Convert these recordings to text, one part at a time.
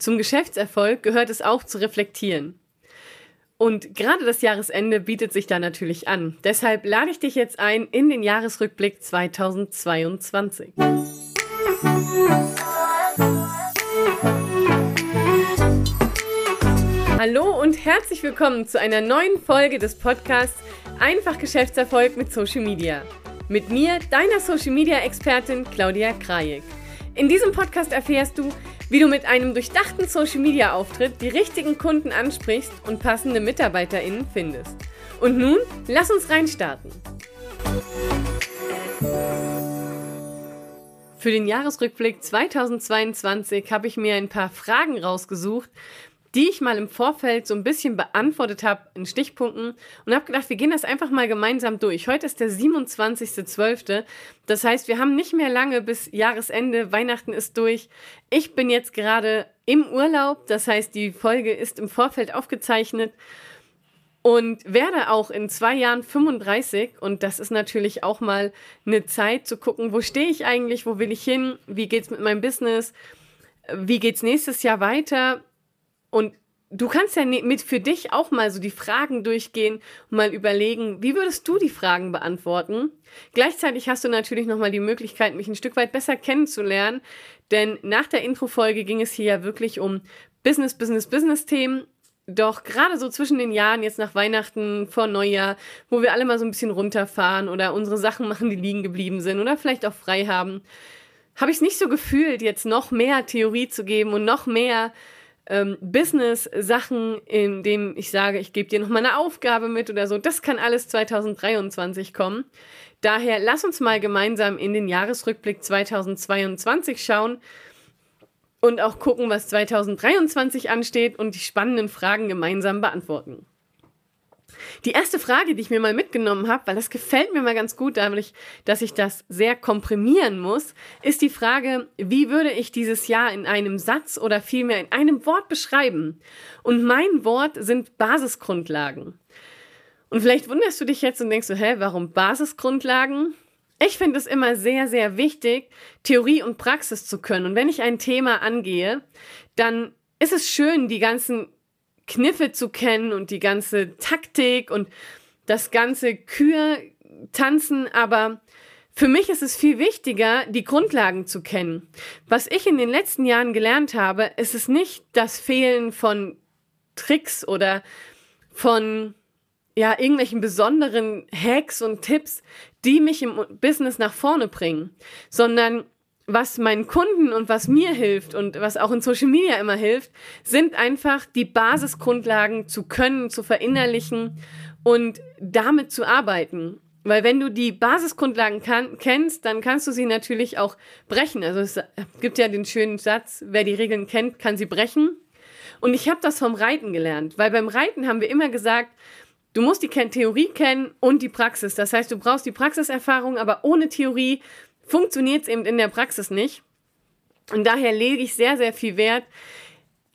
Zum Geschäftserfolg gehört es auch zu reflektieren. Und gerade das Jahresende bietet sich da natürlich an. Deshalb lade ich dich jetzt ein in den Jahresrückblick 2022. Hallo und herzlich willkommen zu einer neuen Folge des Podcasts Einfach Geschäftserfolg mit Social Media. Mit mir, deiner Social Media Expertin Claudia Krajek. In diesem Podcast erfährst du, wie du mit einem durchdachten Social Media Auftritt die richtigen Kunden ansprichst und passende MitarbeiterInnen findest. Und nun, lass uns reinstarten. Für den Jahresrückblick 2022 habe ich mir ein paar Fragen rausgesucht, die ich mal im Vorfeld so ein bisschen beantwortet habe in Stichpunkten und habe gedacht, wir gehen das einfach mal gemeinsam durch. Heute ist der 27.12. Das heißt, wir haben nicht mehr lange bis Jahresende. Weihnachten ist durch. Ich bin jetzt gerade im Urlaub. Das heißt, die Folge ist im Vorfeld aufgezeichnet und werde auch in zwei Jahren 35 und das ist natürlich auch mal eine Zeit zu gucken, wo stehe ich eigentlich, wo will ich hin, wie geht's mit meinem Business, wie geht's nächstes Jahr weiter und du kannst ja ne, mit für dich auch mal so die Fragen durchgehen und mal überlegen, wie würdest du die Fragen beantworten? Gleichzeitig hast du natürlich nochmal die Möglichkeit, mich ein Stück weit besser kennenzulernen, denn nach der Introfolge ging es hier ja wirklich um Business, Business, Business Themen. Doch gerade so zwischen den Jahren, jetzt nach Weihnachten, vor Neujahr, wo wir alle mal so ein bisschen runterfahren oder unsere Sachen machen, die liegen geblieben sind oder vielleicht auch frei haben, habe ich es nicht so gefühlt, jetzt noch mehr Theorie zu geben und noch mehr ähm, Business-Sachen, in dem ich sage, ich gebe dir noch mal eine Aufgabe mit oder so. Das kann alles 2023 kommen. Daher lass uns mal gemeinsam in den Jahresrückblick 2022 schauen und auch gucken, was 2023 ansteht und die spannenden Fragen gemeinsam beantworten. Die erste Frage, die ich mir mal mitgenommen habe, weil das gefällt mir mal ganz gut, dadurch, dass ich das sehr komprimieren muss, ist die Frage, wie würde ich dieses Jahr in einem Satz oder vielmehr in einem Wort beschreiben? Und mein Wort sind Basisgrundlagen. Und vielleicht wunderst du dich jetzt und denkst so, hä, warum Basisgrundlagen? Ich finde es immer sehr, sehr wichtig, Theorie und Praxis zu können. Und wenn ich ein Thema angehe, dann ist es schön, die ganzen Kniffe zu kennen und die ganze Taktik und das ganze Kür tanzen, aber für mich ist es viel wichtiger, die Grundlagen zu kennen. Was ich in den letzten Jahren gelernt habe, ist es nicht das Fehlen von Tricks oder von ja, irgendwelchen besonderen Hacks und Tipps, die mich im Business nach vorne bringen, sondern was meinen Kunden und was mir hilft und was auch in Social Media immer hilft, sind einfach die Basisgrundlagen zu können, zu verinnerlichen und damit zu arbeiten. Weil wenn du die Basisgrundlagen kann, kennst, dann kannst du sie natürlich auch brechen. Also es gibt ja den schönen Satz, wer die Regeln kennt, kann sie brechen. Und ich habe das vom Reiten gelernt, weil beim Reiten haben wir immer gesagt, du musst die Theorie kennen und die Praxis. Das heißt, du brauchst die Praxiserfahrung, aber ohne Theorie funktioniert es eben in der Praxis nicht. Und daher lege ich sehr, sehr viel Wert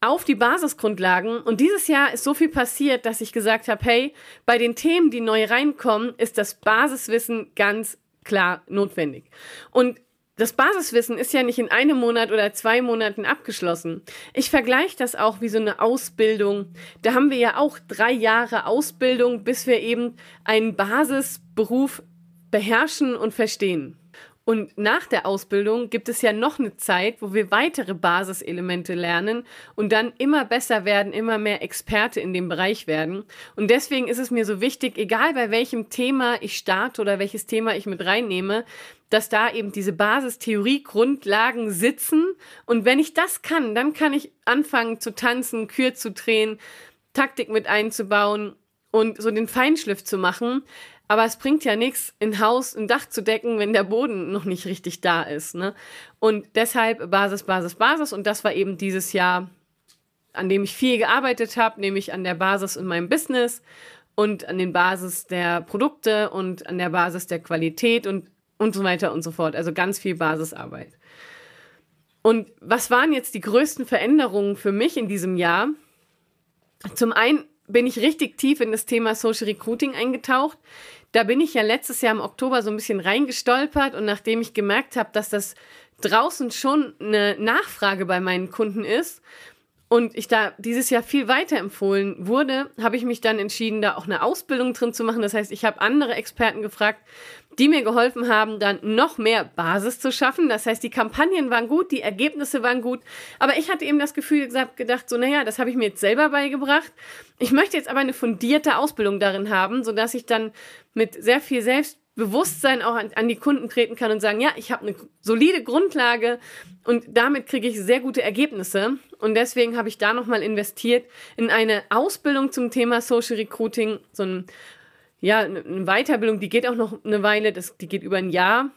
auf die Basisgrundlagen. Und dieses Jahr ist so viel passiert, dass ich gesagt habe, hey, bei den Themen, die neu reinkommen, ist das Basiswissen ganz klar notwendig. Und das Basiswissen ist ja nicht in einem Monat oder zwei Monaten abgeschlossen. Ich vergleiche das auch wie so eine Ausbildung. Da haben wir ja auch drei Jahre Ausbildung, bis wir eben einen Basisberuf beherrschen und verstehen. Und nach der Ausbildung gibt es ja noch eine Zeit, wo wir weitere Basiselemente lernen und dann immer besser werden, immer mehr Experte in dem Bereich werden. Und deswegen ist es mir so wichtig, egal bei welchem Thema ich starte oder welches Thema ich mit reinnehme, dass da eben diese Basistheorie-Grundlagen sitzen. Und wenn ich das kann, dann kann ich anfangen zu tanzen, Kür zu drehen, Taktik mit einzubauen und so den Feinschliff zu machen. Aber es bringt ja nichts, ein Haus, ein Dach zu decken, wenn der Boden noch nicht richtig da ist. Ne? Und deshalb Basis, Basis, Basis. Und das war eben dieses Jahr, an dem ich viel gearbeitet habe, nämlich an der Basis in meinem Business und an den Basis der Produkte und an der Basis der Qualität und, und so weiter und so fort. Also ganz viel Basisarbeit. Und was waren jetzt die größten Veränderungen für mich in diesem Jahr? Zum einen bin ich richtig tief in das Thema Social Recruiting eingetaucht. Da bin ich ja letztes Jahr im Oktober so ein bisschen reingestolpert und nachdem ich gemerkt habe, dass das draußen schon eine Nachfrage bei meinen Kunden ist und ich da dieses Jahr viel weiter empfohlen wurde, habe ich mich dann entschieden, da auch eine Ausbildung drin zu machen. Das heißt, ich habe andere Experten gefragt, die mir geholfen haben, dann noch mehr Basis zu schaffen. Das heißt, die Kampagnen waren gut, die Ergebnisse waren gut, aber ich hatte eben das Gefühl gedacht, so naja, das habe ich mir jetzt selber beigebracht. Ich möchte jetzt aber eine fundierte Ausbildung darin haben, sodass ich dann mit sehr viel Selbst Bewusstsein auch an, an die Kunden treten kann und sagen, ja, ich habe eine solide Grundlage und damit kriege ich sehr gute Ergebnisse. Und deswegen habe ich da nochmal investiert in eine Ausbildung zum Thema Social Recruiting, so ein, ja, eine Weiterbildung, die geht auch noch eine Weile, das, die geht über ein Jahr,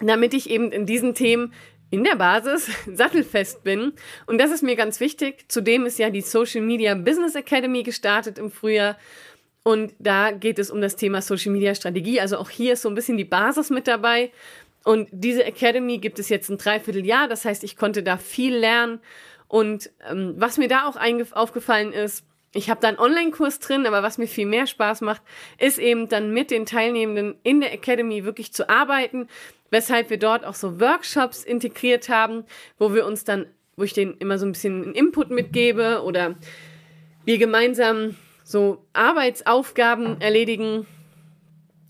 damit ich eben in diesen Themen in der Basis sattelfest bin. Und das ist mir ganz wichtig. Zudem ist ja die Social Media Business Academy gestartet im Frühjahr. Und da geht es um das Thema Social Media Strategie. Also auch hier ist so ein bisschen die Basis mit dabei. Und diese Academy gibt es jetzt ein Dreivierteljahr. Das heißt, ich konnte da viel lernen. Und ähm, was mir da auch aufgefallen ist, ich habe da einen Online-Kurs drin, aber was mir viel mehr Spaß macht, ist eben dann mit den Teilnehmenden in der Academy wirklich zu arbeiten, weshalb wir dort auch so Workshops integriert haben, wo wir uns dann, wo ich denen immer so ein bisschen einen Input mitgebe oder wir gemeinsam so Arbeitsaufgaben erledigen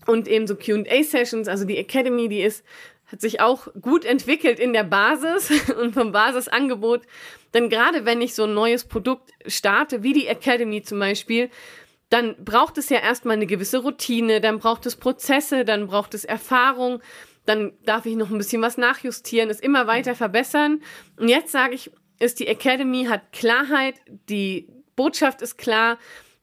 und eben so QA-Sessions. Also die Academy, die ist, hat sich auch gut entwickelt in der Basis und vom Basisangebot. Denn gerade wenn ich so ein neues Produkt starte, wie die Academy zum Beispiel, dann braucht es ja erstmal eine gewisse Routine, dann braucht es Prozesse, dann braucht es Erfahrung, dann darf ich noch ein bisschen was nachjustieren, es immer weiter verbessern. Und jetzt sage ich, ist die Academy hat Klarheit, die Botschaft ist klar,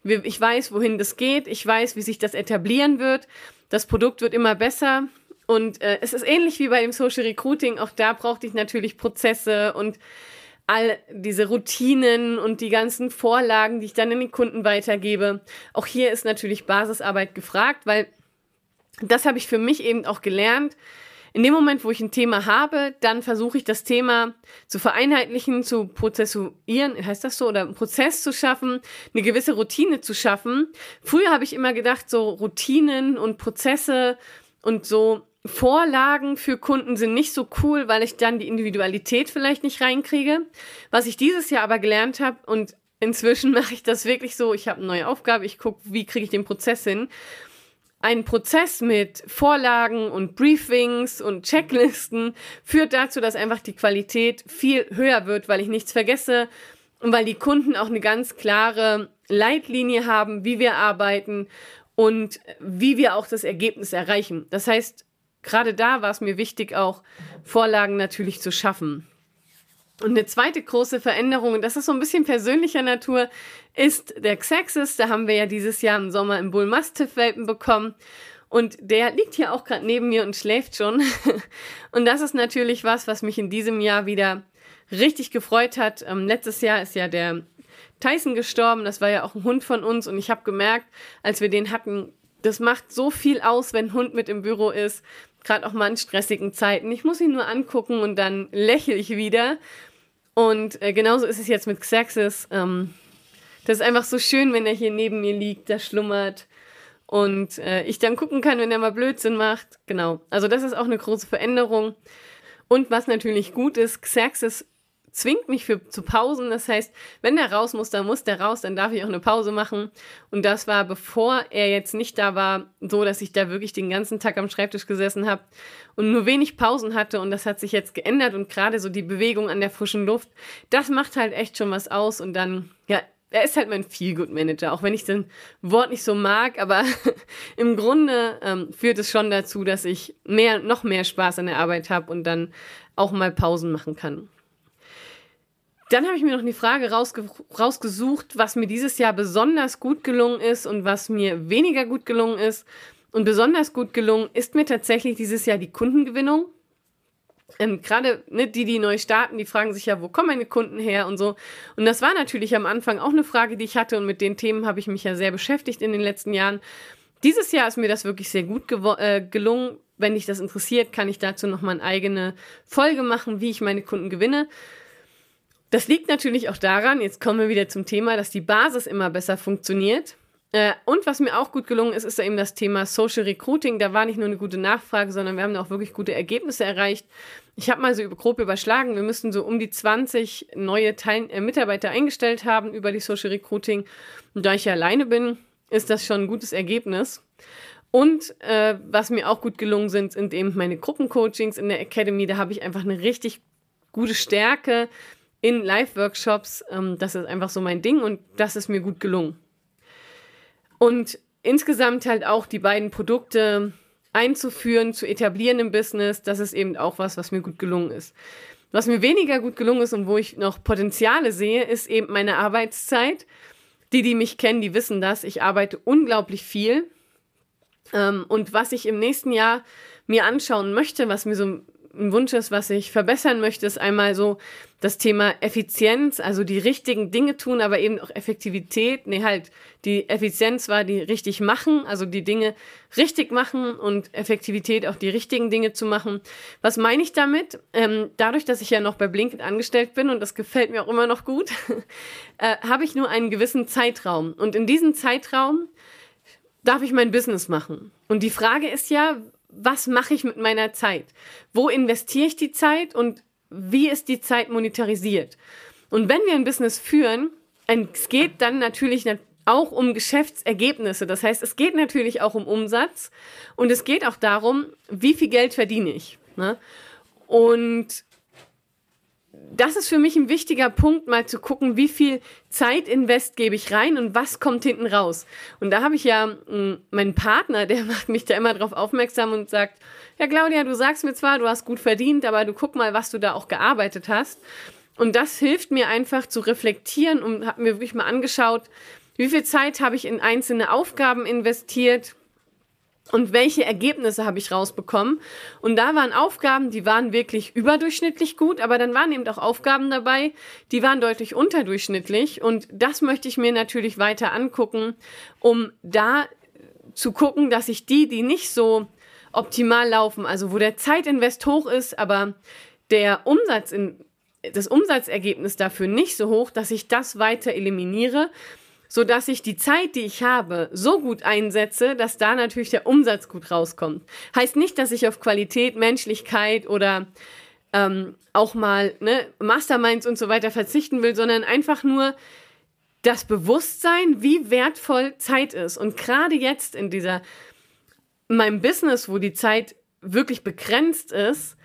ich weiß, wohin das geht. Ich weiß, wie sich das etablieren wird. Das Produkt wird immer besser. Und äh, es ist ähnlich wie bei dem Social Recruiting. Auch da brauchte ich natürlich Prozesse und all diese Routinen und die ganzen Vorlagen, die ich dann in den Kunden weitergebe. Auch hier ist natürlich Basisarbeit gefragt, weil das habe ich für mich eben auch gelernt in dem Moment, wo ich ein Thema habe, dann versuche ich das Thema zu vereinheitlichen, zu prozessuieren, heißt das so, oder einen Prozess zu schaffen, eine gewisse Routine zu schaffen. Früher habe ich immer gedacht, so Routinen und Prozesse und so Vorlagen für Kunden sind nicht so cool, weil ich dann die Individualität vielleicht nicht reinkriege. Was ich dieses Jahr aber gelernt habe und inzwischen mache ich das wirklich so, ich habe eine neue Aufgabe, ich gucke, wie kriege ich den Prozess hin ein Prozess mit Vorlagen und Briefings und Checklisten führt dazu, dass einfach die Qualität viel höher wird, weil ich nichts vergesse und weil die Kunden auch eine ganz klare Leitlinie haben, wie wir arbeiten und wie wir auch das Ergebnis erreichen. Das heißt, gerade da war es mir wichtig, auch Vorlagen natürlich zu schaffen. Und eine zweite große Veränderung, und das ist so ein bisschen persönlicher Natur, ist der Xaxis. Da haben wir ja dieses Jahr im Sommer im Bull Mastiff Welpen bekommen. Und der liegt hier auch gerade neben mir und schläft schon. und das ist natürlich was, was mich in diesem Jahr wieder richtig gefreut hat. Ähm, letztes Jahr ist ja der Tyson gestorben. Das war ja auch ein Hund von uns. Und ich habe gemerkt, als wir den hatten, das macht so viel aus, wenn ein Hund mit im Büro ist. Gerade auch mal in stressigen Zeiten. Ich muss ihn nur angucken und dann lächle ich wieder. Und äh, genauso ist es jetzt mit Xaxis. Ähm, das ist einfach so schön, wenn er hier neben mir liegt, da schlummert. Und äh, ich dann gucken kann, wenn er mal Blödsinn macht. Genau. Also das ist auch eine große Veränderung. Und was natürlich gut ist, Xaxis zwingt mich für, zu Pausen. Das heißt, wenn der raus muss, dann muss der raus, dann darf ich auch eine Pause machen. Und das war, bevor er jetzt nicht da war, so, dass ich da wirklich den ganzen Tag am Schreibtisch gesessen habe und nur wenig Pausen hatte. Und das hat sich jetzt geändert. Und gerade so die Bewegung an der frischen Luft, das macht halt echt schon was aus. Und dann, ja, er ist halt mein Feel-Good-Manager, auch wenn ich das Wort nicht so mag, aber im Grunde ähm, führt es schon dazu, dass ich mehr, noch mehr Spaß an der Arbeit habe und dann auch mal Pausen machen kann. Dann habe ich mir noch die Frage rausge rausgesucht, was mir dieses Jahr besonders gut gelungen ist und was mir weniger gut gelungen ist. Und besonders gut gelungen ist mir tatsächlich dieses Jahr die Kundengewinnung. Ähm, Gerade ne, die, die neu starten, die fragen sich ja, wo kommen meine Kunden her und so. Und das war natürlich am Anfang auch eine Frage, die ich hatte und mit den Themen habe ich mich ja sehr beschäftigt in den letzten Jahren. Dieses Jahr ist mir das wirklich sehr gut äh, gelungen. Wenn dich das interessiert, kann ich dazu nochmal eine eigene Folge machen, wie ich meine Kunden gewinne. Das liegt natürlich auch daran, jetzt kommen wir wieder zum Thema, dass die Basis immer besser funktioniert. Äh, und was mir auch gut gelungen ist, ist eben das Thema Social Recruiting. Da war nicht nur eine gute Nachfrage, sondern wir haben da auch wirklich gute Ergebnisse erreicht. Ich habe mal so grob überschlagen, wir müssten so um die 20 neue Teil äh, Mitarbeiter eingestellt haben über die Social Recruiting. Und da ich ja alleine bin, ist das schon ein gutes Ergebnis. Und äh, was mir auch gut gelungen sind, sind eben meine Gruppencoachings in der Academy. Da habe ich einfach eine richtig gute Stärke in Live-Workshops. Ähm, das ist einfach so mein Ding und das ist mir gut gelungen. Und insgesamt halt auch die beiden Produkte einzuführen, zu etablieren im Business, das ist eben auch was, was mir gut gelungen ist. Was mir weniger gut gelungen ist und wo ich noch Potenziale sehe, ist eben meine Arbeitszeit. Die, die mich kennen, die wissen das. Ich arbeite unglaublich viel. Ähm, und was ich im nächsten Jahr mir anschauen möchte, was mir so ein Wunsch ist, was ich verbessern möchte, ist einmal so das Thema Effizienz, also die richtigen Dinge tun, aber eben auch Effektivität. Nee, halt, die Effizienz war die richtig machen, also die Dinge richtig machen und Effektivität auch die richtigen Dinge zu machen. Was meine ich damit? Ähm, dadurch, dass ich ja noch bei Blinkit angestellt bin und das gefällt mir auch immer noch gut, äh, habe ich nur einen gewissen Zeitraum. Und in diesem Zeitraum darf ich mein Business machen. Und die Frage ist ja, was mache ich mit meiner Zeit? Wo investiere ich die Zeit und wie ist die Zeit monetarisiert? Und wenn wir ein Business führen, es geht dann natürlich auch um Geschäftsergebnisse. Das heißt, es geht natürlich auch um Umsatz und es geht auch darum, wie viel Geld verdiene ich. Ne? Und das ist für mich ein wichtiger Punkt, mal zu gucken, wie viel Zeitinvest gebe ich rein und was kommt hinten raus. Und da habe ich ja hm, meinen Partner, der macht mich da immer drauf aufmerksam und sagt, ja Claudia, du sagst mir zwar, du hast gut verdient, aber du guck mal, was du da auch gearbeitet hast. Und das hilft mir einfach zu reflektieren und habe mir wirklich mal angeschaut, wie viel Zeit habe ich in einzelne Aufgaben investiert, und welche Ergebnisse habe ich rausbekommen. Und da waren Aufgaben, die waren wirklich überdurchschnittlich gut, aber dann waren eben auch Aufgaben dabei, die waren deutlich unterdurchschnittlich. Und das möchte ich mir natürlich weiter angucken, um da zu gucken, dass ich die, die nicht so optimal laufen, also wo der Zeitinvest hoch ist, aber der Umsatz in, das Umsatzergebnis dafür nicht so hoch, dass ich das weiter eliminiere so dass ich die Zeit, die ich habe, so gut einsetze, dass da natürlich der Umsatz gut rauskommt. Heißt nicht, dass ich auf Qualität, Menschlichkeit oder ähm, auch mal ne, Masterminds und so weiter verzichten will, sondern einfach nur das Bewusstsein, wie wertvoll Zeit ist. Und gerade jetzt in dieser in meinem Business, wo die Zeit wirklich begrenzt ist,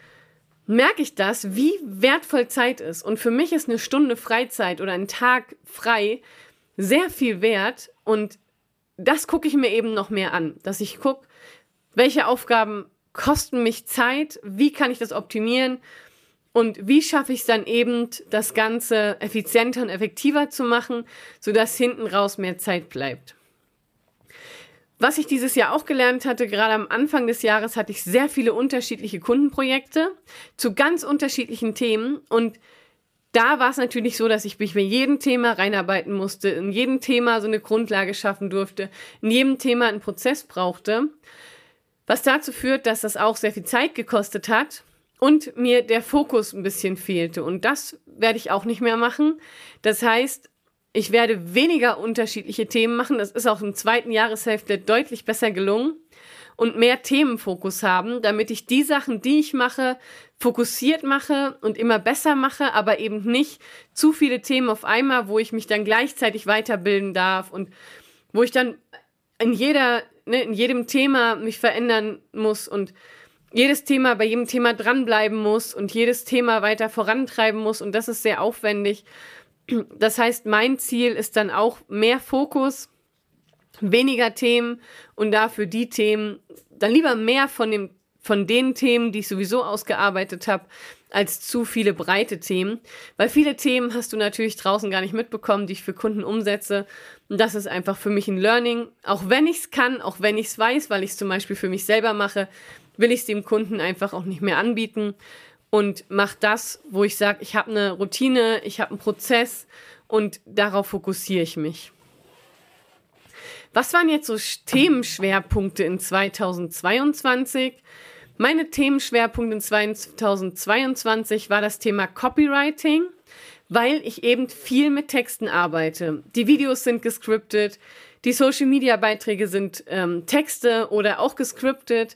merke ich das, wie wertvoll Zeit ist. Und für mich ist eine Stunde Freizeit oder ein Tag frei sehr viel wert und das gucke ich mir eben noch mehr an, dass ich gucke, welche Aufgaben kosten mich Zeit, wie kann ich das optimieren und wie schaffe ich es dann eben, das Ganze effizienter und effektiver zu machen, sodass hinten raus mehr Zeit bleibt. Was ich dieses Jahr auch gelernt hatte, gerade am Anfang des Jahres hatte ich sehr viele unterschiedliche Kundenprojekte zu ganz unterschiedlichen Themen und da war es natürlich so, dass ich mich bei jedem Thema reinarbeiten musste, in jedem Thema so eine Grundlage schaffen durfte, in jedem Thema einen Prozess brauchte, was dazu führt, dass das auch sehr viel Zeit gekostet hat und mir der Fokus ein bisschen fehlte. Und das werde ich auch nicht mehr machen. Das heißt, ich werde weniger unterschiedliche Themen machen. Das ist auch im zweiten Jahreshälfte deutlich besser gelungen und mehr Themenfokus haben, damit ich die Sachen, die ich mache, fokussiert mache und immer besser mache, aber eben nicht zu viele Themen auf einmal, wo ich mich dann gleichzeitig weiterbilden darf und wo ich dann in jeder, ne, in jedem Thema mich verändern muss und jedes Thema bei jedem Thema dranbleiben muss und jedes Thema weiter vorantreiben muss und das ist sehr aufwendig. Das heißt, mein Ziel ist dann auch mehr Fokus, weniger Themen und dafür die Themen, dann lieber mehr von dem von den Themen, die ich sowieso ausgearbeitet habe, als zu viele breite Themen. Weil viele Themen hast du natürlich draußen gar nicht mitbekommen, die ich für Kunden umsetze. Und das ist einfach für mich ein Learning. Auch wenn ich es kann, auch wenn ich es weiß, weil ich es zum Beispiel für mich selber mache, will ich es dem Kunden einfach auch nicht mehr anbieten und mach das, wo ich sage, ich habe eine Routine, ich habe einen Prozess und darauf fokussiere ich mich. Was waren jetzt so Themenschwerpunkte in 2022? Meine Themenschwerpunkte in 2022 war das Thema Copywriting, weil ich eben viel mit Texten arbeite. Die Videos sind gescriptet, die Social-Media-Beiträge sind ähm, Texte oder auch gescriptet.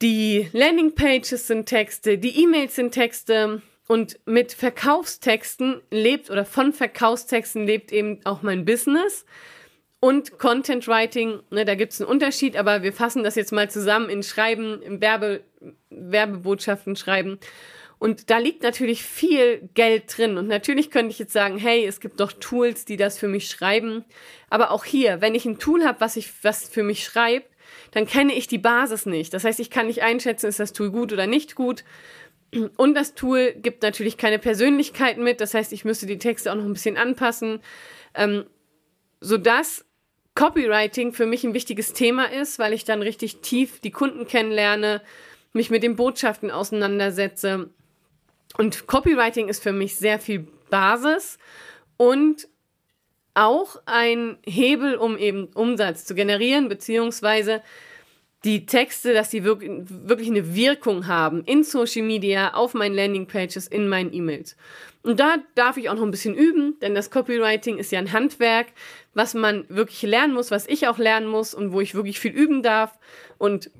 Die Landing-Pages sind Texte, die E-Mails sind Texte und mit Verkaufstexten lebt oder von Verkaufstexten lebt eben auch mein Business. Und Content Writing, ne, da gibt es einen Unterschied, aber wir fassen das jetzt mal zusammen in Schreiben, in Werbe, Werbebotschaften schreiben. Und da liegt natürlich viel Geld drin. Und natürlich könnte ich jetzt sagen, hey, es gibt doch Tools, die das für mich schreiben. Aber auch hier, wenn ich ein Tool habe, was ich, was für mich schreibt, dann kenne ich die Basis nicht. Das heißt, ich kann nicht einschätzen, ist das Tool gut oder nicht gut. Und das Tool gibt natürlich keine Persönlichkeit mit. Das heißt, ich müsste die Texte auch noch ein bisschen anpassen, ähm, sodass Copywriting für mich ein wichtiges Thema ist, weil ich dann richtig tief die Kunden kennenlerne, mich mit den Botschaften auseinandersetze. Und Copywriting ist für mich sehr viel Basis und auch ein Hebel, um eben Umsatz zu generieren, beziehungsweise die Texte, dass die wirklich eine Wirkung haben in Social Media, auf meinen Landingpages, in meinen E-Mails. Und da darf ich auch noch ein bisschen üben, denn das Copywriting ist ja ein Handwerk, was man wirklich lernen muss, was ich auch lernen muss und wo ich wirklich viel üben darf. Und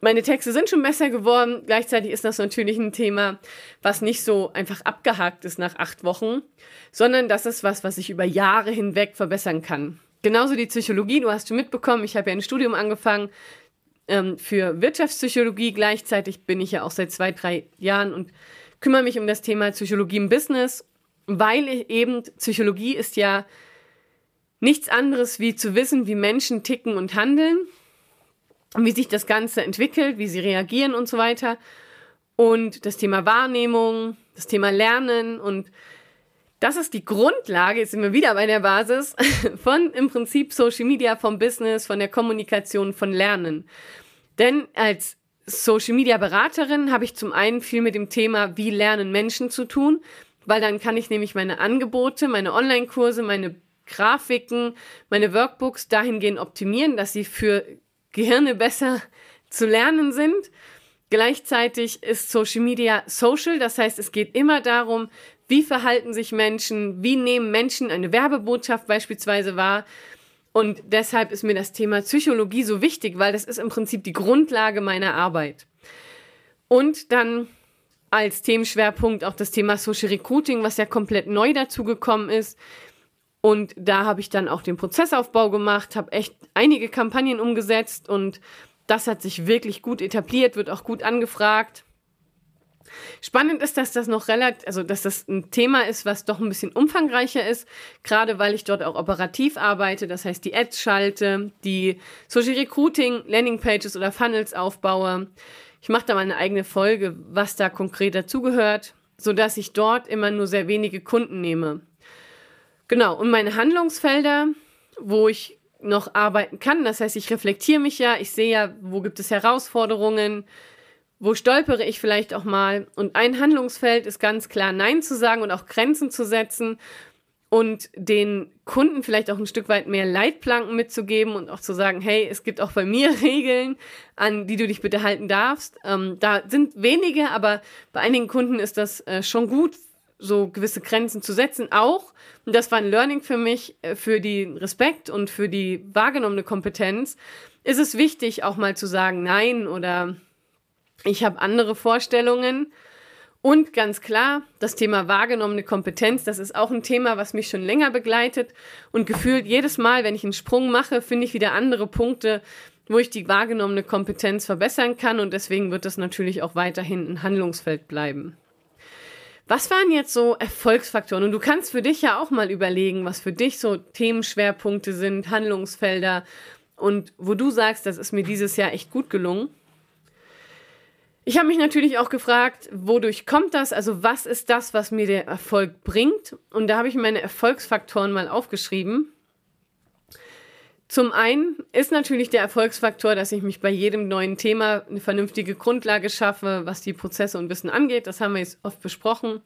meine Texte sind schon besser geworden. Gleichzeitig ist das natürlich ein Thema, was nicht so einfach abgehakt ist nach acht Wochen, sondern das ist was, was ich über Jahre hinweg verbessern kann. Genauso die Psychologie, du hast schon mitbekommen, ich habe ja ein Studium angefangen ähm, für Wirtschaftspsychologie. Gleichzeitig bin ich ja auch seit zwei, drei Jahren und kümmere mich um das Thema Psychologie im Business, weil eben Psychologie ist ja nichts anderes wie zu wissen, wie Menschen ticken und handeln, wie sich das Ganze entwickelt, wie sie reagieren und so weiter. Und das Thema Wahrnehmung, das Thema Lernen und das ist die Grundlage, jetzt sind wir wieder bei der Basis, von im Prinzip Social Media, vom Business, von der Kommunikation, von Lernen. Denn als Social Media Beraterin habe ich zum einen viel mit dem Thema, wie lernen Menschen zu tun, weil dann kann ich nämlich meine Angebote, meine Online-Kurse, meine Grafiken, meine Workbooks dahingehend optimieren, dass sie für Gehirne besser zu lernen sind. Gleichzeitig ist Social Media social, das heißt, es geht immer darum, wie verhalten sich Menschen? Wie nehmen Menschen eine Werbebotschaft beispielsweise wahr? Und deshalb ist mir das Thema Psychologie so wichtig, weil das ist im Prinzip die Grundlage meiner Arbeit. Und dann als Themenschwerpunkt auch das Thema Social Recruiting, was ja komplett neu dazugekommen ist. Und da habe ich dann auch den Prozessaufbau gemacht, habe echt einige Kampagnen umgesetzt und das hat sich wirklich gut etabliert, wird auch gut angefragt. Spannend ist, dass das noch relativ, also dass das ein Thema ist, was doch ein bisschen umfangreicher ist, gerade weil ich dort auch operativ arbeite, das heißt die Ads schalte, die Social Recruiting, Landingpages oder Funnels aufbaue. Ich mache da mal eine eigene Folge, was da konkret dazugehört, sodass ich dort immer nur sehr wenige Kunden nehme. Genau, und meine Handlungsfelder, wo ich noch arbeiten kann, das heißt, ich reflektiere mich ja, ich sehe ja, wo gibt es Herausforderungen, wo stolpere ich vielleicht auch mal? Und ein Handlungsfeld ist ganz klar Nein zu sagen und auch Grenzen zu setzen und den Kunden vielleicht auch ein Stück weit mehr Leitplanken mitzugeben und auch zu sagen, hey, es gibt auch bei mir Regeln, an die du dich bitte halten darfst. Ähm, da sind wenige, aber bei einigen Kunden ist das äh, schon gut, so gewisse Grenzen zu setzen. Auch, und das war ein Learning für mich, äh, für die Respekt und für die wahrgenommene Kompetenz, ist es wichtig, auch mal zu sagen Nein oder ich habe andere Vorstellungen. Und ganz klar, das Thema wahrgenommene Kompetenz, das ist auch ein Thema, was mich schon länger begleitet. Und gefühlt jedes Mal, wenn ich einen Sprung mache, finde ich wieder andere Punkte, wo ich die wahrgenommene Kompetenz verbessern kann. Und deswegen wird das natürlich auch weiterhin ein Handlungsfeld bleiben. Was waren jetzt so Erfolgsfaktoren? Und du kannst für dich ja auch mal überlegen, was für dich so Themenschwerpunkte sind, Handlungsfelder und wo du sagst, das ist mir dieses Jahr echt gut gelungen. Ich habe mich natürlich auch gefragt, wodurch kommt das? Also was ist das, was mir der Erfolg bringt? Und da habe ich meine Erfolgsfaktoren mal aufgeschrieben. Zum einen ist natürlich der Erfolgsfaktor, dass ich mich bei jedem neuen Thema eine vernünftige Grundlage schaffe, was die Prozesse und Wissen angeht. Das haben wir jetzt oft besprochen.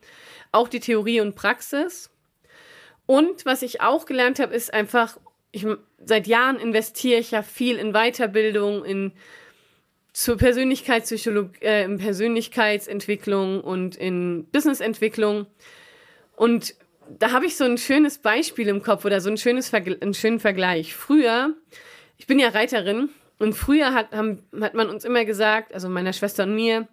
Auch die Theorie und Praxis. Und was ich auch gelernt habe, ist einfach, ich, seit Jahren investiere ich ja viel in Weiterbildung, in zur Persönlichkeitspsychologie, äh, in Persönlichkeitsentwicklung und in Businessentwicklung. Und da habe ich so ein schönes Beispiel im Kopf oder so ein schönes Vergl einen schönen Vergleich. Früher, ich bin ja Reiterin und früher hat, haben, hat man uns immer gesagt, also meiner Schwester und mir,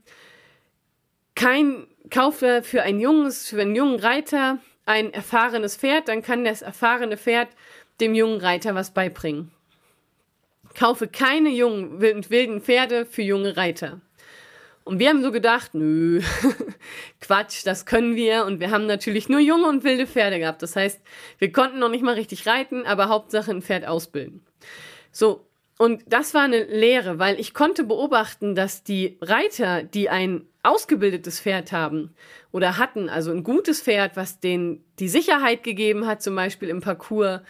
kein kaufe für ein junges, für einen jungen Reiter ein erfahrenes Pferd, dann kann das erfahrene Pferd dem jungen Reiter was beibringen. Kaufe keine jungen wilden Pferde für junge Reiter. Und wir haben so gedacht, nö, Quatsch, das können wir. Und wir haben natürlich nur junge und wilde Pferde gehabt. Das heißt, wir konnten noch nicht mal richtig reiten, aber Hauptsache ein Pferd ausbilden. So, und das war eine Lehre, weil ich konnte beobachten, dass die Reiter, die ein ausgebildetes Pferd haben oder hatten, also ein gutes Pferd, was denen die Sicherheit gegeben hat, zum Beispiel im Parcours,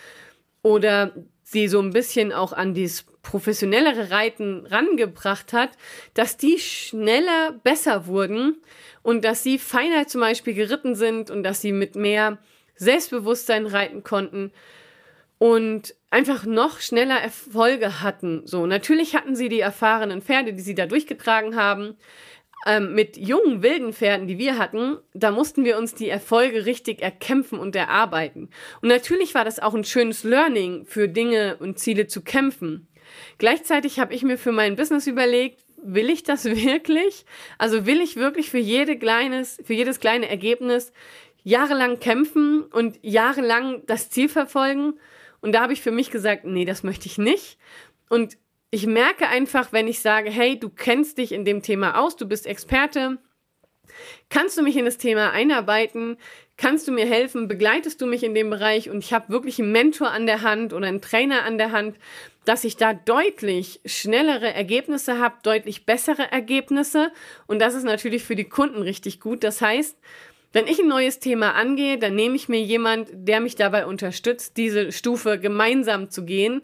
oder sie so ein bisschen auch an dieses professionellere Reiten rangebracht hat, dass die schneller besser wurden und dass sie feiner zum Beispiel geritten sind und dass sie mit mehr Selbstbewusstsein reiten konnten und einfach noch schneller Erfolge hatten. So, natürlich hatten sie die erfahrenen Pferde, die sie da durchgetragen haben, ähm, mit jungen, wilden Pferden, die wir hatten, da mussten wir uns die Erfolge richtig erkämpfen und erarbeiten. Und natürlich war das auch ein schönes Learning für Dinge und Ziele zu kämpfen. Gleichzeitig habe ich mir für mein Business überlegt, will ich das wirklich? Also will ich wirklich für jede kleines, für jedes kleine Ergebnis jahrelang kämpfen und jahrelang das Ziel verfolgen? Und da habe ich für mich gesagt, nee, das möchte ich nicht. Und ich merke einfach, wenn ich sage, hey, du kennst dich in dem Thema aus, du bist Experte, kannst du mich in das Thema einarbeiten, kannst du mir helfen, begleitest du mich in dem Bereich? Und ich habe wirklich einen Mentor an der Hand oder einen Trainer an der Hand, dass ich da deutlich schnellere Ergebnisse habe, deutlich bessere Ergebnisse. Und das ist natürlich für die Kunden richtig gut. Das heißt, wenn ich ein neues Thema angehe, dann nehme ich mir jemand, der mich dabei unterstützt, diese Stufe gemeinsam zu gehen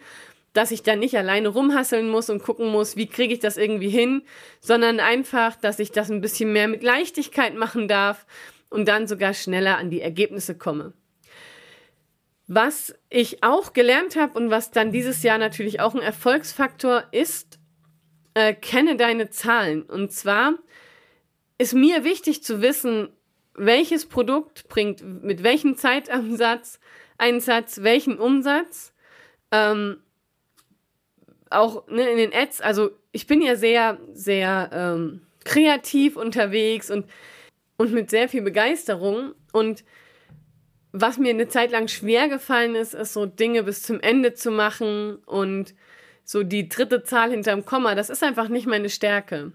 dass ich dann nicht alleine rumhasseln muss und gucken muss, wie kriege ich das irgendwie hin, sondern einfach, dass ich das ein bisschen mehr mit Leichtigkeit machen darf und dann sogar schneller an die Ergebnisse komme. Was ich auch gelernt habe und was dann dieses Jahr natürlich auch ein Erfolgsfaktor ist, äh, kenne deine Zahlen. Und zwar ist mir wichtig zu wissen, welches Produkt bringt mit welchem Zeitansatz, Einsatz, welchen Umsatz. Ähm, auch ne, in den Ads, also ich bin ja sehr, sehr ähm, kreativ unterwegs und, und mit sehr viel Begeisterung. Und was mir eine Zeit lang schwer gefallen ist, ist so Dinge bis zum Ende zu machen und so die dritte Zahl hinterm Komma, das ist einfach nicht meine Stärke.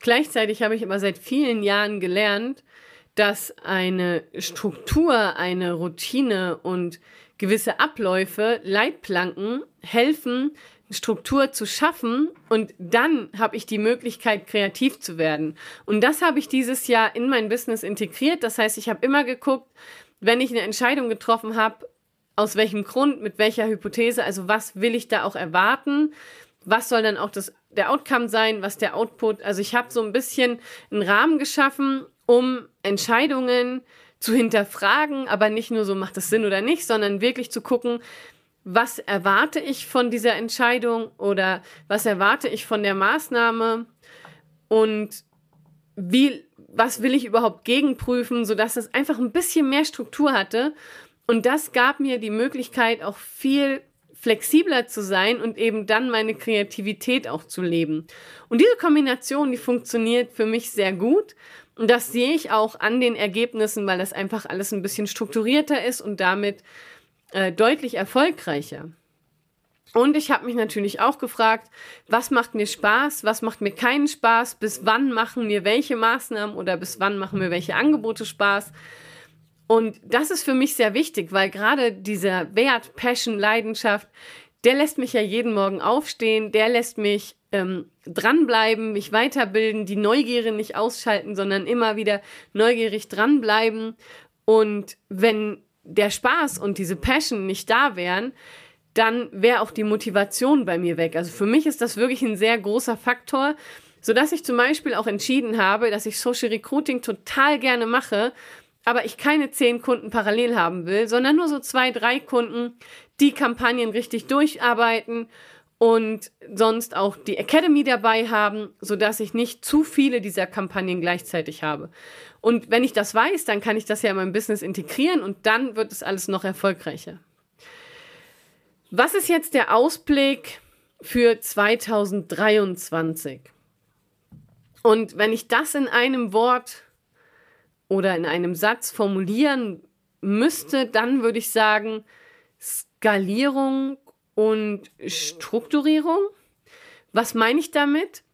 Gleichzeitig habe ich aber seit vielen Jahren gelernt, dass eine Struktur, eine Routine und gewisse Abläufe, Leitplanken helfen, Struktur zu schaffen und dann habe ich die Möglichkeit, kreativ zu werden. Und das habe ich dieses Jahr in mein Business integriert. Das heißt, ich habe immer geguckt, wenn ich eine Entscheidung getroffen habe, aus welchem Grund, mit welcher Hypothese, also was will ich da auch erwarten, was soll dann auch das, der Outcome sein, was der Output, also ich habe so ein bisschen einen Rahmen geschaffen, um Entscheidungen zu hinterfragen, aber nicht nur so, macht das Sinn oder nicht, sondern wirklich zu gucken, was erwarte ich von dieser Entscheidung oder was erwarte ich von der Maßnahme und wie, was will ich überhaupt gegenprüfen, sodass es einfach ein bisschen mehr Struktur hatte. Und das gab mir die Möglichkeit, auch viel flexibler zu sein und eben dann meine Kreativität auch zu leben. Und diese Kombination, die funktioniert für mich sehr gut. Und das sehe ich auch an den Ergebnissen, weil das einfach alles ein bisschen strukturierter ist und damit äh, deutlich erfolgreicher. Und ich habe mich natürlich auch gefragt, was macht mir Spaß, was macht mir keinen Spaß, bis wann machen mir welche Maßnahmen oder bis wann machen mir welche Angebote Spaß. Und das ist für mich sehr wichtig, weil gerade dieser Wert, Passion, Leidenschaft, der lässt mich ja jeden Morgen aufstehen, der lässt mich ähm, dranbleiben, mich weiterbilden, die Neugierde nicht ausschalten, sondern immer wieder neugierig dranbleiben. Und wenn der Spaß und diese Passion nicht da wären, dann wäre auch die Motivation bei mir weg. Also für mich ist das wirklich ein sehr großer Faktor, so dass ich zum Beispiel auch entschieden habe, dass ich Social Recruiting total gerne mache, aber ich keine zehn Kunden parallel haben will, sondern nur so zwei, drei Kunden, die Kampagnen richtig durcharbeiten und sonst auch die Academy dabei haben, so dass ich nicht zu viele dieser Kampagnen gleichzeitig habe. Und wenn ich das weiß, dann kann ich das ja in mein Business integrieren und dann wird es alles noch erfolgreicher. Was ist jetzt der Ausblick für 2023? Und wenn ich das in einem Wort oder in einem Satz formulieren müsste, dann würde ich sagen Skalierung und Strukturierung. Was meine ich damit?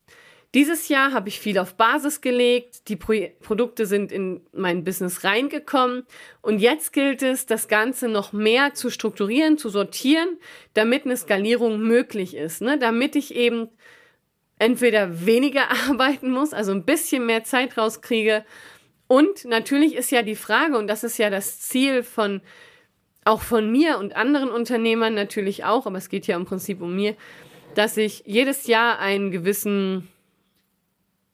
Dieses Jahr habe ich viel auf Basis gelegt, die Pro Produkte sind in mein Business reingekommen. Und jetzt gilt es, das Ganze noch mehr zu strukturieren, zu sortieren, damit eine Skalierung möglich ist, ne? damit ich eben entweder weniger arbeiten muss, also ein bisschen mehr Zeit rauskriege. Und natürlich ist ja die Frage, und das ist ja das Ziel von auch von mir und anderen Unternehmern natürlich auch, aber es geht ja im Prinzip um mir, dass ich jedes Jahr einen gewissen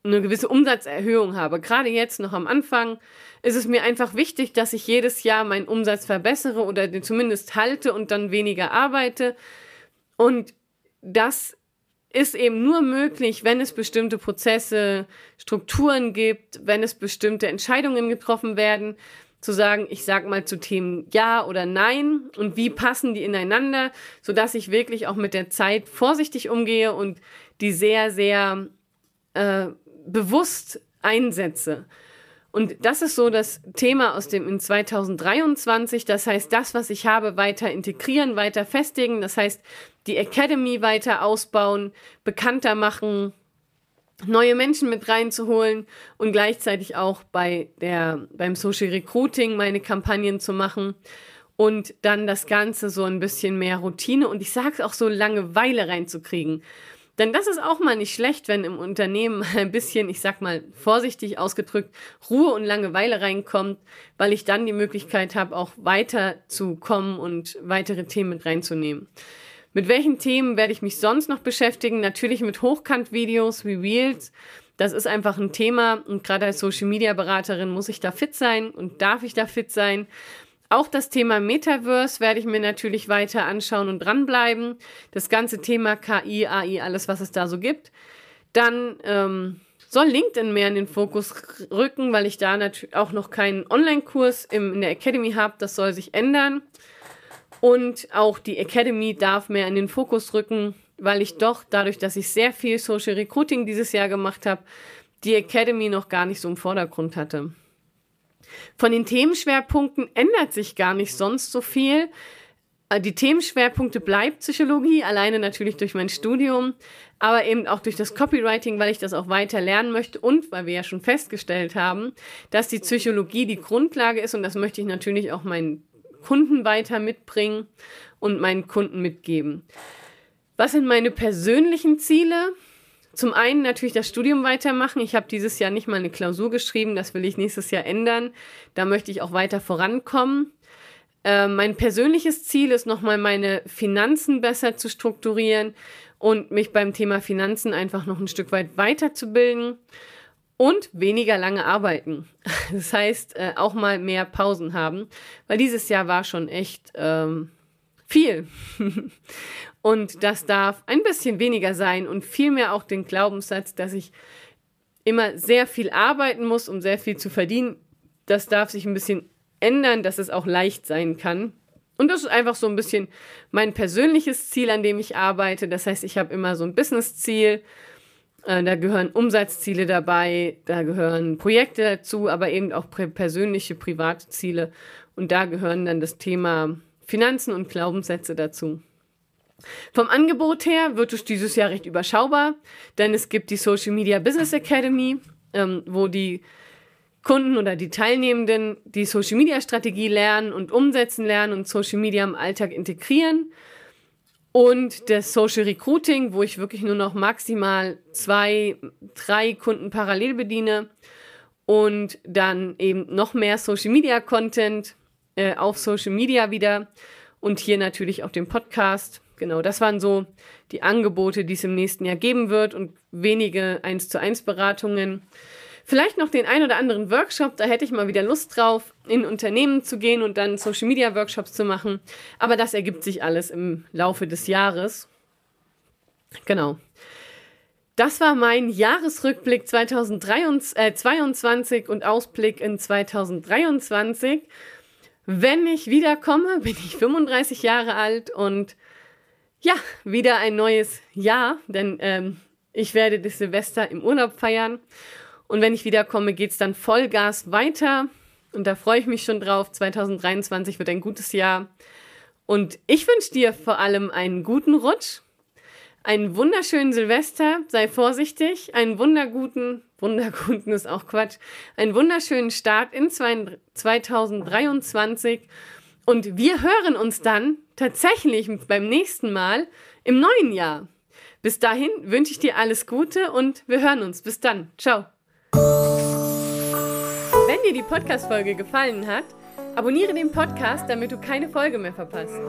eine gewisse Umsatzerhöhung habe. Gerade jetzt noch am Anfang ist es mir einfach wichtig, dass ich jedes Jahr meinen Umsatz verbessere oder den zumindest halte und dann weniger arbeite. Und das ist eben nur möglich, wenn es bestimmte Prozesse, Strukturen gibt, wenn es bestimmte Entscheidungen getroffen werden, zu sagen, ich sag mal zu Themen ja oder nein und wie passen die ineinander, so dass ich wirklich auch mit der Zeit vorsichtig umgehe und die sehr, sehr äh, bewusst einsetze. Und das ist so das Thema aus dem in 2023. Das heißt, das, was ich habe, weiter integrieren, weiter festigen. Das heißt, die Academy weiter ausbauen, bekannter machen, neue Menschen mit reinzuholen und gleichzeitig auch bei der, beim Social Recruiting meine Kampagnen zu machen und dann das Ganze so ein bisschen mehr Routine und ich sage es auch so Langeweile reinzukriegen. Denn das ist auch mal nicht schlecht, wenn im Unternehmen ein bisschen, ich sag mal vorsichtig ausgedrückt, Ruhe und Langeweile reinkommt, weil ich dann die Möglichkeit habe, auch weiterzukommen und weitere Themen mit reinzunehmen. Mit welchen Themen werde ich mich sonst noch beschäftigen? Natürlich mit Hochkant-Videos wie Reels. Das ist einfach ein Thema und gerade als Social Media Beraterin muss ich da fit sein und darf ich da fit sein. Auch das Thema Metaverse werde ich mir natürlich weiter anschauen und dranbleiben. Das ganze Thema KI, AI, alles, was es da so gibt. Dann ähm, soll LinkedIn mehr in den Fokus rücken, weil ich da natürlich auch noch keinen Online-Kurs in der Academy habe. Das soll sich ändern. Und auch die Academy darf mehr in den Fokus rücken, weil ich doch dadurch, dass ich sehr viel Social Recruiting dieses Jahr gemacht habe, die Academy noch gar nicht so im Vordergrund hatte. Von den Themenschwerpunkten ändert sich gar nicht sonst so viel. Äh, die Themenschwerpunkte bleibt Psychologie, alleine natürlich durch mein Studium, aber eben auch durch das Copywriting, weil ich das auch weiter lernen möchte und weil wir ja schon festgestellt haben, dass die Psychologie die Grundlage ist und das möchte ich natürlich auch meinen Kunden weiter mitbringen und meinen Kunden mitgeben. Was sind meine persönlichen Ziele? Zum einen natürlich das Studium weitermachen. Ich habe dieses Jahr nicht mal eine Klausur geschrieben, das will ich nächstes Jahr ändern. Da möchte ich auch weiter vorankommen. Äh, mein persönliches Ziel ist nochmal meine Finanzen besser zu strukturieren und mich beim Thema Finanzen einfach noch ein Stück weit weiterzubilden und weniger lange arbeiten. Das heißt, äh, auch mal mehr Pausen haben, weil dieses Jahr war schon echt ähm, viel. Und das darf ein bisschen weniger sein und vielmehr auch den Glaubenssatz, dass ich immer sehr viel arbeiten muss, um sehr viel zu verdienen. Das darf sich ein bisschen ändern, dass es auch leicht sein kann. Und das ist einfach so ein bisschen mein persönliches Ziel, an dem ich arbeite. Das heißt, ich habe immer so ein Business-Ziel. Äh, da gehören Umsatzziele dabei, da gehören Projekte dazu, aber eben auch persönliche, private Ziele. Und da gehören dann das Thema Finanzen und Glaubenssätze dazu. Vom Angebot her wird es dieses Jahr recht überschaubar, denn es gibt die Social Media Business Academy, ähm, wo die Kunden oder die Teilnehmenden die Social Media Strategie lernen und umsetzen lernen und Social Media im Alltag integrieren. Und das Social Recruiting, wo ich wirklich nur noch maximal zwei, drei Kunden parallel bediene und dann eben noch mehr Social Media Content äh, auf Social Media wieder und hier natürlich auch den Podcast genau, das waren so die Angebote, die es im nächsten Jahr geben wird und wenige 1 zu 1 Beratungen. Vielleicht noch den ein oder anderen Workshop, da hätte ich mal wieder Lust drauf, in Unternehmen zu gehen und dann Social Media Workshops zu machen. Aber das ergibt sich alles im Laufe des Jahres. Genau. Das war mein Jahresrückblick 2022 äh, und Ausblick in 2023. Wenn ich wiederkomme, bin ich 35 Jahre alt und ja, wieder ein neues Jahr, denn ähm, ich werde das Silvester im Urlaub feiern. Und wenn ich wiederkomme, geht es dann Vollgas weiter. Und da freue ich mich schon drauf. 2023 wird ein gutes Jahr. Und ich wünsche dir vor allem einen guten Rutsch einen wunderschönen Silvester, sei vorsichtig, einen wunderguten, wunderguten ist auch Quatsch, einen wunderschönen Start in 2023 und wir hören uns dann tatsächlich beim nächsten Mal im neuen Jahr. Bis dahin wünsche ich dir alles Gute und wir hören uns. Bis dann. Ciao. Wenn dir die Podcast-Folge gefallen hat, abonniere den Podcast, damit du keine Folge mehr verpasst.